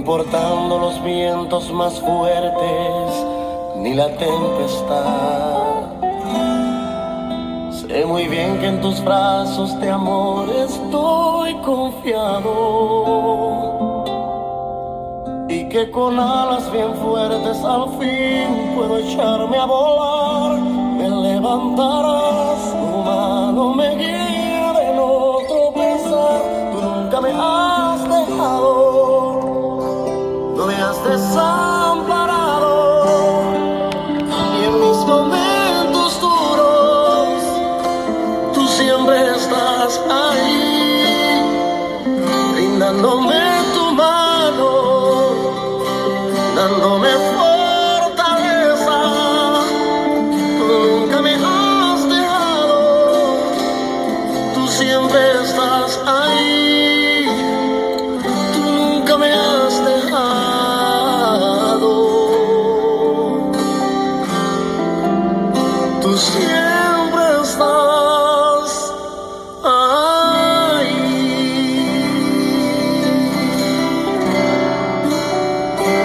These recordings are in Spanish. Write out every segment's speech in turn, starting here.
importando los vientos más fuertes ni la tempestad. Sé muy bien que en tus brazos de amor estoy confiado y que con alas bien fuertes al fin puedo echarme a volar. Me levantarás, tu mano me guía de no tropezar. Tú nunca me no me Tú siempre estás.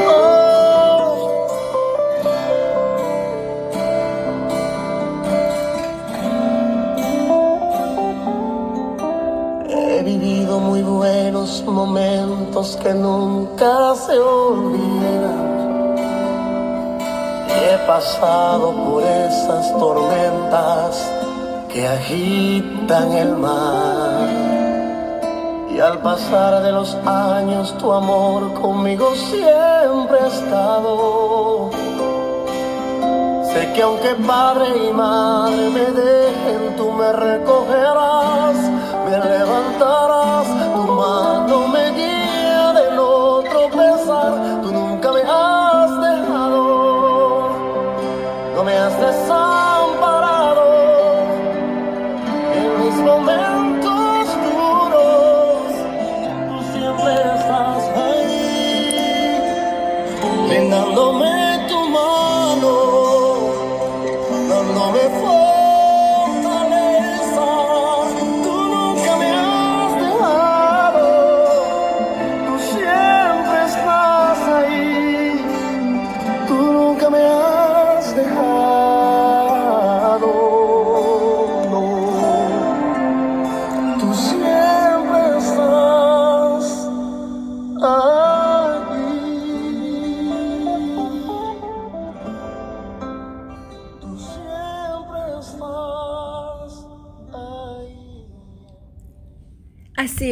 Oh. He vivido muy buenos momentos que nunca se olvidan. He pasado por esas tormentas que agitan el mar. Y al pasar de los años tu amor conmigo siempre ha estado. Sé que aunque padre y madre me dejen, tú me recogerás, me levantarás, tu mano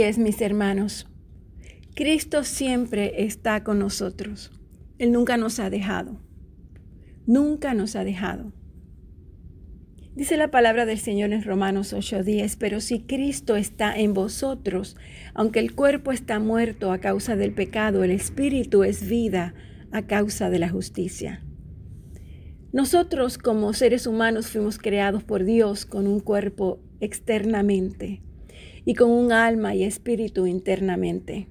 es, mis hermanos. Cristo siempre está con nosotros. Él nunca nos ha dejado. Nunca nos ha dejado. Dice la palabra del Señor en Romanos 8:10, pero si Cristo está en vosotros, aunque el cuerpo está muerto a causa del pecado, el espíritu es vida a causa de la justicia. Nosotros como seres humanos fuimos creados por Dios con un cuerpo externamente y con un alma y espíritu internamente.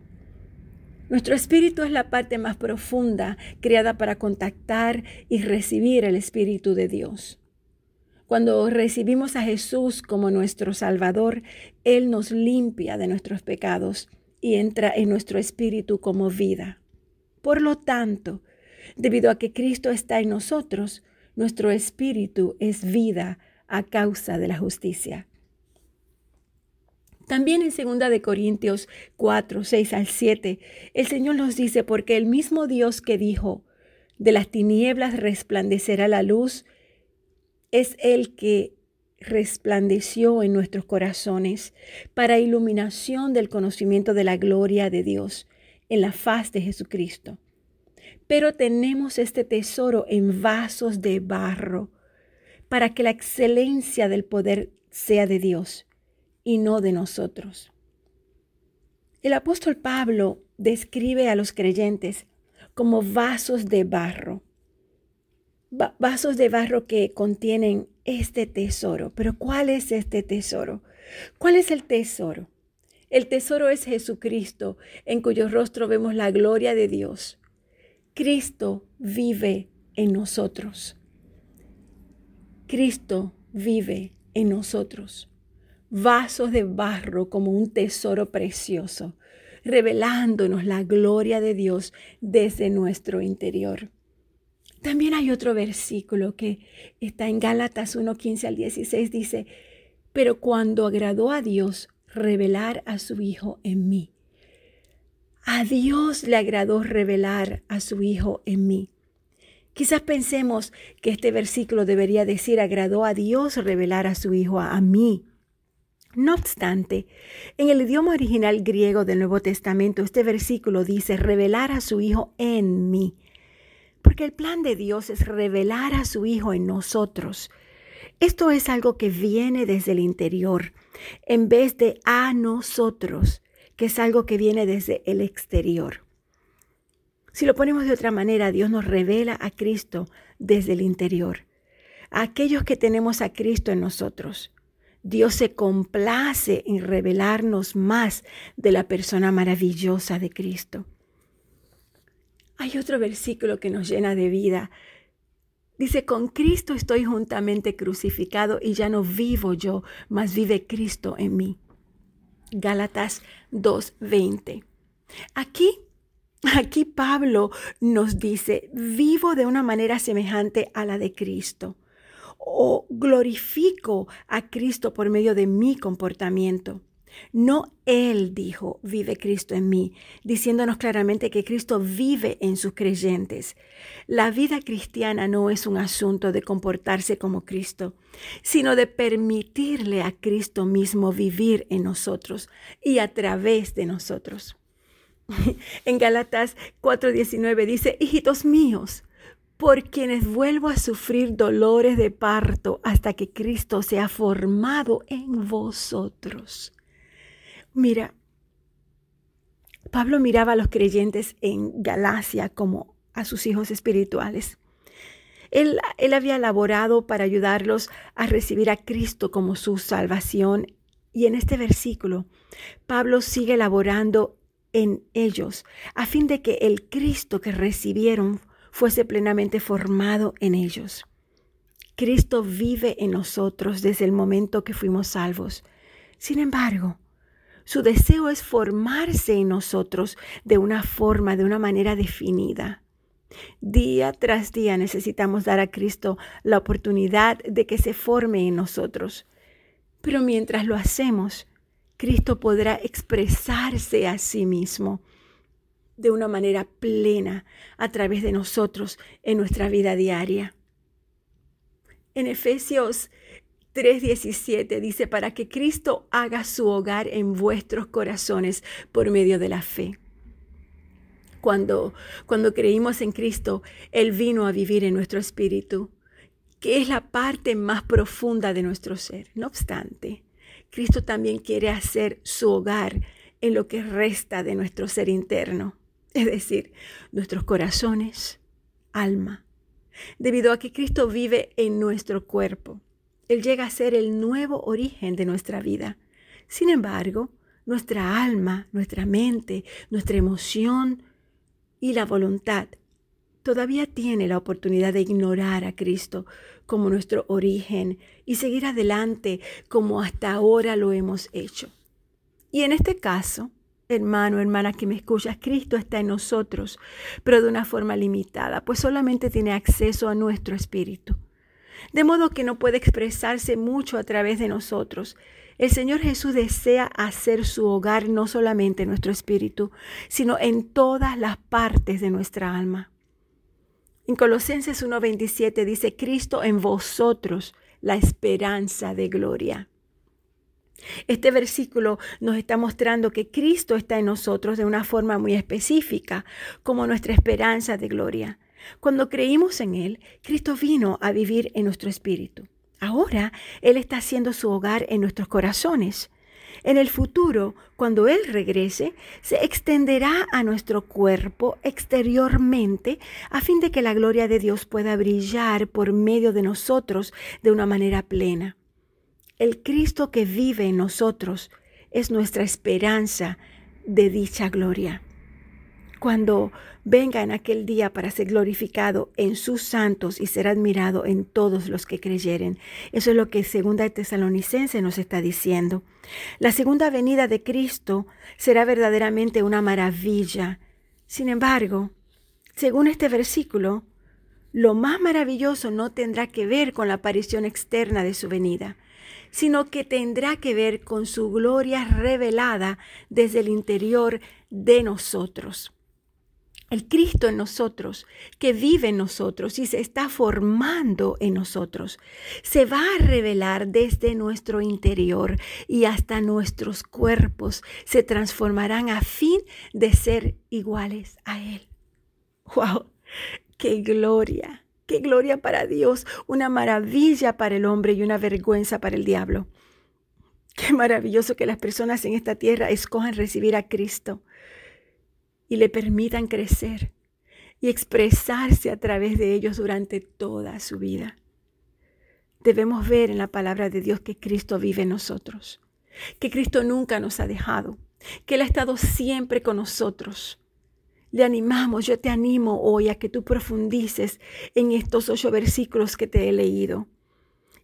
Nuestro espíritu es la parte más profunda creada para contactar y recibir el Espíritu de Dios. Cuando recibimos a Jesús como nuestro Salvador, Él nos limpia de nuestros pecados y entra en nuestro espíritu como vida. Por lo tanto, debido a que Cristo está en nosotros, nuestro espíritu es vida a causa de la justicia. También en 2 de Corintios 4, 6 al 7, el Señor nos dice, porque el mismo Dios que dijo, de las tinieblas resplandecerá la luz, es el que resplandeció en nuestros corazones para iluminación del conocimiento de la gloria de Dios en la faz de Jesucristo. Pero tenemos este tesoro en vasos de barro para que la excelencia del poder sea de Dios y no de nosotros. El apóstol Pablo describe a los creyentes como vasos de barro, Va- vasos de barro que contienen este tesoro. Pero ¿cuál es este tesoro? ¿Cuál es el tesoro? El tesoro es Jesucristo, en cuyo rostro vemos la gloria de Dios. Cristo vive en nosotros. Cristo vive en nosotros, vasos de barro como un tesoro precioso, revelándonos la gloria de Dios desde nuestro interior. También hay otro versículo que está en Gálatas 1, 15 al 16, dice, pero cuando agradó a Dios revelar a su Hijo en mí. A Dios le agradó revelar a su Hijo en mí. Quizás pensemos que este versículo debería decir, agradó a Dios revelar a su Hijo a, mí. No obstante, en el idioma original griego del Nuevo Testamento, este versículo dice, revelar a su Hijo en mí. Porque el plan de Dios es revelar a su Hijo en nosotros. Esto es algo que viene desde el interior, en vez de a nosotros, que es algo que viene desde el exterior. Si lo ponemos de otra manera, Dios nos revela a Cristo desde el interior. A aquellos que tenemos a Cristo en nosotros. Dios se complace en revelarnos más de la persona maravillosa de Cristo. Hay otro versículo que nos llena de vida. Dice, con Cristo estoy juntamente crucificado y ya no vivo yo, mas vive Cristo en mí. Gálatas 2:20. Aquí, aquí Pablo nos dice, vivo de una manera semejante a la de Cristo o glorifico a Cristo por medio de mi comportamiento. No Él dijo, vive Cristo en mí, diciéndonos claramente que Cristo vive en sus creyentes. La vida cristiana no es un asunto de comportarse como Cristo, sino de permitirle a Cristo mismo vivir en nosotros y a través de nosotros. En Galatas 4:19 dice, hijitos míos, por quienes vuelvo a sufrir dolores de parto hasta que Cristo sea formado en vosotros. Mira, Pablo miraba a los creyentes en Galacia como a sus hijos espirituales. Él, él, había laborado para ayudarlos a recibir a Cristo como su salvación. Y en este versículo, Pablo sigue laborando en ellos a fin de que el Cristo que recibieron fuese plenamente formado en ellos. Cristo vive en nosotros desde el momento que fuimos salvos. Sin embargo, su deseo es formarse en nosotros de una forma, de una manera definida. Día tras día necesitamos dar a Cristo la oportunidad de que se forme en nosotros. Pero mientras lo hacemos, Cristo podrá expresarse a sí mismo de una manera plena a través de nosotros en nuestra vida diaria. En Efesios 3:17 dice, para que Cristo haga su hogar en vuestros corazones por medio de la fe. Cuando, cuando creímos en Cristo, Él vino a vivir en nuestro espíritu, que es la parte más profunda de nuestro ser. No obstante, Cristo también quiere hacer su hogar en lo que resta de nuestro ser interno, es decir, nuestros corazones, alma, debido a que Cristo vive en nuestro cuerpo él llega a ser el nuevo origen de nuestra vida. Sin embargo, nuestra alma, nuestra mente, nuestra emoción y la voluntad todavía tiene la oportunidad de ignorar a Cristo como nuestro origen y seguir adelante como hasta ahora lo hemos hecho. Y en este caso, hermano, hermana que me escuchas, Cristo está en nosotros, pero de una forma limitada, pues solamente tiene acceso a nuestro espíritu de modo que no puede expresarse mucho a través de nosotros. El Señor Jesús desea hacer su hogar no solamente en nuestro espíritu, sino en todas las partes de nuestra alma. En Colosenses 1:27 dice, Cristo en vosotros, la esperanza de gloria. Este versículo nos está mostrando que Cristo está en nosotros de una forma muy específica, como nuestra esperanza de gloria. Cuando creímos en Él, Cristo vino a vivir en nuestro espíritu. Ahora Él está haciendo su hogar en nuestros corazones. En el futuro, cuando Él regrese, se extenderá a nuestro cuerpo exteriormente a fin de que la gloria de Dios pueda brillar por medio de nosotros de una manera plena. El Cristo que vive en nosotros es nuestra esperanza de dicha gloria. cuando venga en aquel día para ser glorificado en sus santos y ser admirado en todos los que creyeren. Eso es lo que segunda de Tesalonicense nos está diciendo. La segunda venida de Cristo será verdaderamente una maravilla. Sin embargo, según este versículo, lo más maravilloso no tendrá que ver con la aparición externa de su venida, sino que tendrá que ver con su gloria revelada desde el interior de nosotros el Cristo en nosotros, que vive en nosotros y se está formando en nosotros, se va a revelar desde nuestro interior y hasta nuestros cuerpos se transformarán a fin de ser iguales a Él. ¡Wow! ¡Qué gloria! ¡Qué gloria para Dios! Una maravilla para el hombre y una vergüenza para el diablo. Qué maravilloso que las personas en esta tierra escojan recibir a Cristo y le permitan crecer y expresarse a través de ellos durante toda su vida. Debemos ver en la palabra de Dios que Cristo vive en nosotros, que Cristo nunca nos ha dejado, que Él ha estado siempre con nosotros. Le animamos, yo te animo hoy a que tú profundices en estos ocho versículos que te he leído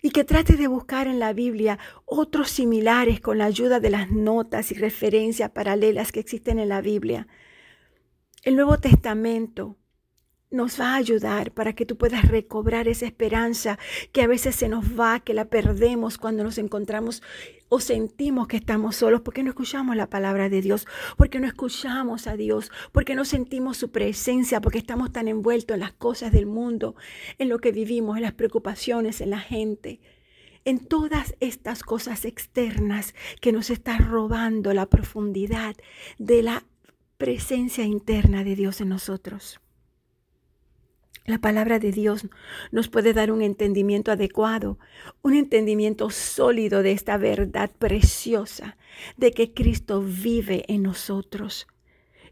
y que trates de buscar en la Biblia otros similares con la ayuda de las notas y referencias paralelas que existen en la Biblia. El Nuevo Testamento nos va a ayudar para que tú puedas recobrar esa esperanza que a veces se nos va, que la perdemos cuando nos encontramos o sentimos que estamos solos, porque no escuchamos la palabra de Dios, porque no escuchamos a Dios, porque no sentimos su presencia, porque estamos tan envueltos en las cosas del mundo, en lo que vivimos, en las preocupaciones, en la gente, en todas estas cosas externas que nos están robando la profundidad de la presencia interna de Dios en nosotros. La palabra de Dios nos puede dar un entendimiento adecuado, un entendimiento sólido de esta verdad preciosa de que Cristo vive en nosotros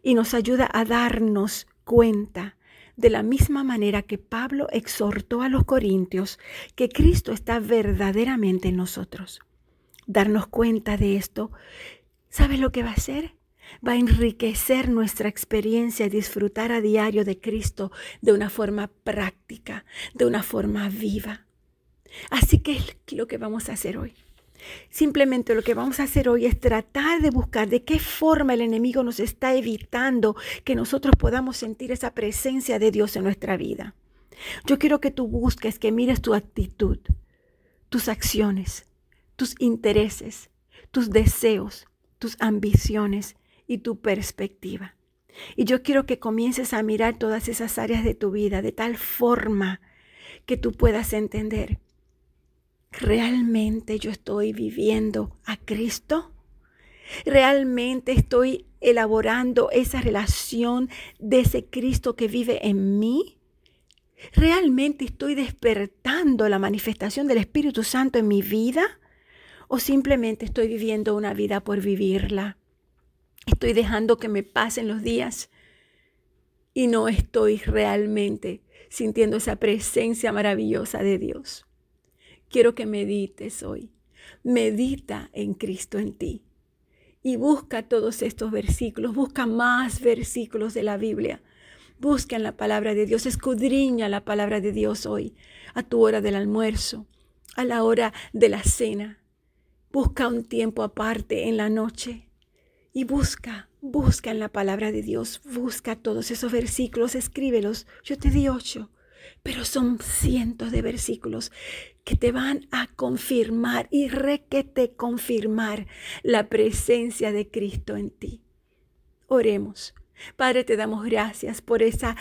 y nos ayuda a darnos cuenta de la misma manera que Pablo exhortó a los corintios que Cristo está verdaderamente en nosotros. Darnos cuenta de esto, ¿sabes lo que va a hacer? Va a enriquecer nuestra experiencia y disfrutar a diario de Cristo de una forma práctica, de una forma viva. Así que lo que vamos a hacer hoy. Simplemente lo que vamos a hacer hoy es tratar de buscar de qué forma el enemigo nos está evitando que nosotros podamos sentir esa presencia de Dios en nuestra vida. Yo quiero que tú busques, que mires tu actitud, tus acciones, tus intereses, tus deseos, tus ambiciones y tu perspectiva. Y yo quiero que comiences a mirar todas esas áreas de tu vida de tal forma que tú puedas entender, ¿realmente yo estoy viviendo a Cristo? ¿Realmente estoy elaborando esa relación de ese Cristo que vive en mí? ¿Realmente estoy despertando la manifestación del Espíritu Santo en mi vida? ¿O simplemente estoy viviendo una vida por vivirla? Estoy dejando que me pasen los días y no estoy realmente sintiendo esa presencia maravillosa de Dios. Quiero que medites hoy. Medita en Cristo en ti. Y busca todos estos versículos, busca más versículos de la Biblia. Busca en la palabra de Dios, escudriña la palabra de Dios hoy, a tu hora del almuerzo, a la hora de la cena. Busca un tiempo aparte en la noche y busca, busca en la palabra de Dios, busca todos esos versículos, escríbelos. Yo te di ocho, pero son cientos de versículos que te van a confirmar y requete confirmar la presencia de Cristo en ti. Oremos. Padre, te damos gracias por esa,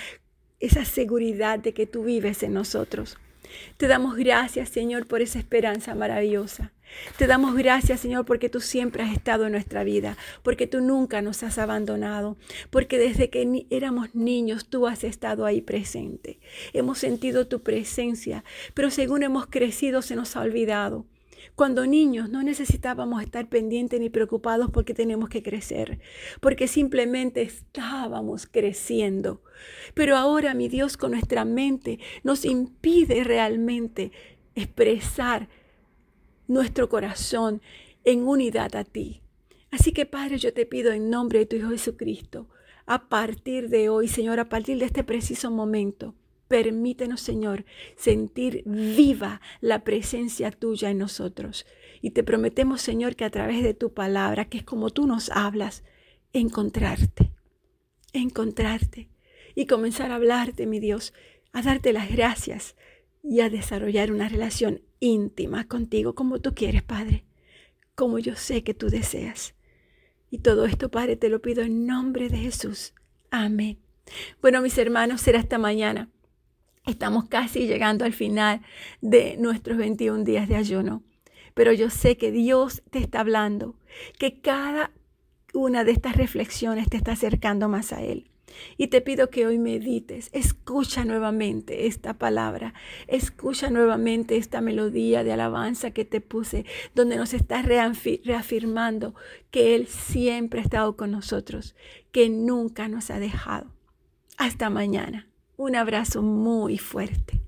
esa seguridad de que tú vives en nosotros. Te damos gracias, Señor, por esa esperanza maravillosa. Te damos gracias, Señor, porque tú siempre has estado en nuestra vida, porque tú nunca nos has abandonado, porque desde que éramos niños tú has estado ahí presente. Hemos sentido tu presencia, pero según hemos crecido se nos ha olvidado. Cuando niños no necesitábamos estar pendientes ni preocupados porque tenemos que crecer, porque simplemente estábamos creciendo. Pero ahora, mi Dios, con nuestra mente nos impide realmente expresar nuestro corazón en unidad a ti. Así que Padre, yo te pido en nombre de tu Hijo Jesucristo, a partir de hoy, Señor, a partir de este preciso momento. Permítenos, Señor, sentir viva la presencia tuya en nosotros. Y te prometemos, Señor, que a través de tu palabra, que es como tú nos hablas, encontrarte, encontrarte y comenzar a hablarte, mi Dios, a darte las gracias y a desarrollar una relación íntima contigo como tú quieres, Padre, como yo sé que tú deseas. Y todo esto, Padre, te lo pido en nombre de Jesús. Amén. Bueno, mis hermanos, será hasta mañana. Estamos casi llegando al final de nuestros 21 días de ayuno. Pero yo sé que Dios te está hablando, que cada una de estas reflexiones te está acercando más a Él. Y te pido que hoy medites, escucha nuevamente esta palabra, escucha nuevamente esta melodía de alabanza que te puse, donde nos está reafirmando que Él siempre ha estado con nosotros, que nunca nos ha dejado. Hasta mañana. Un abrazo muy fuerte.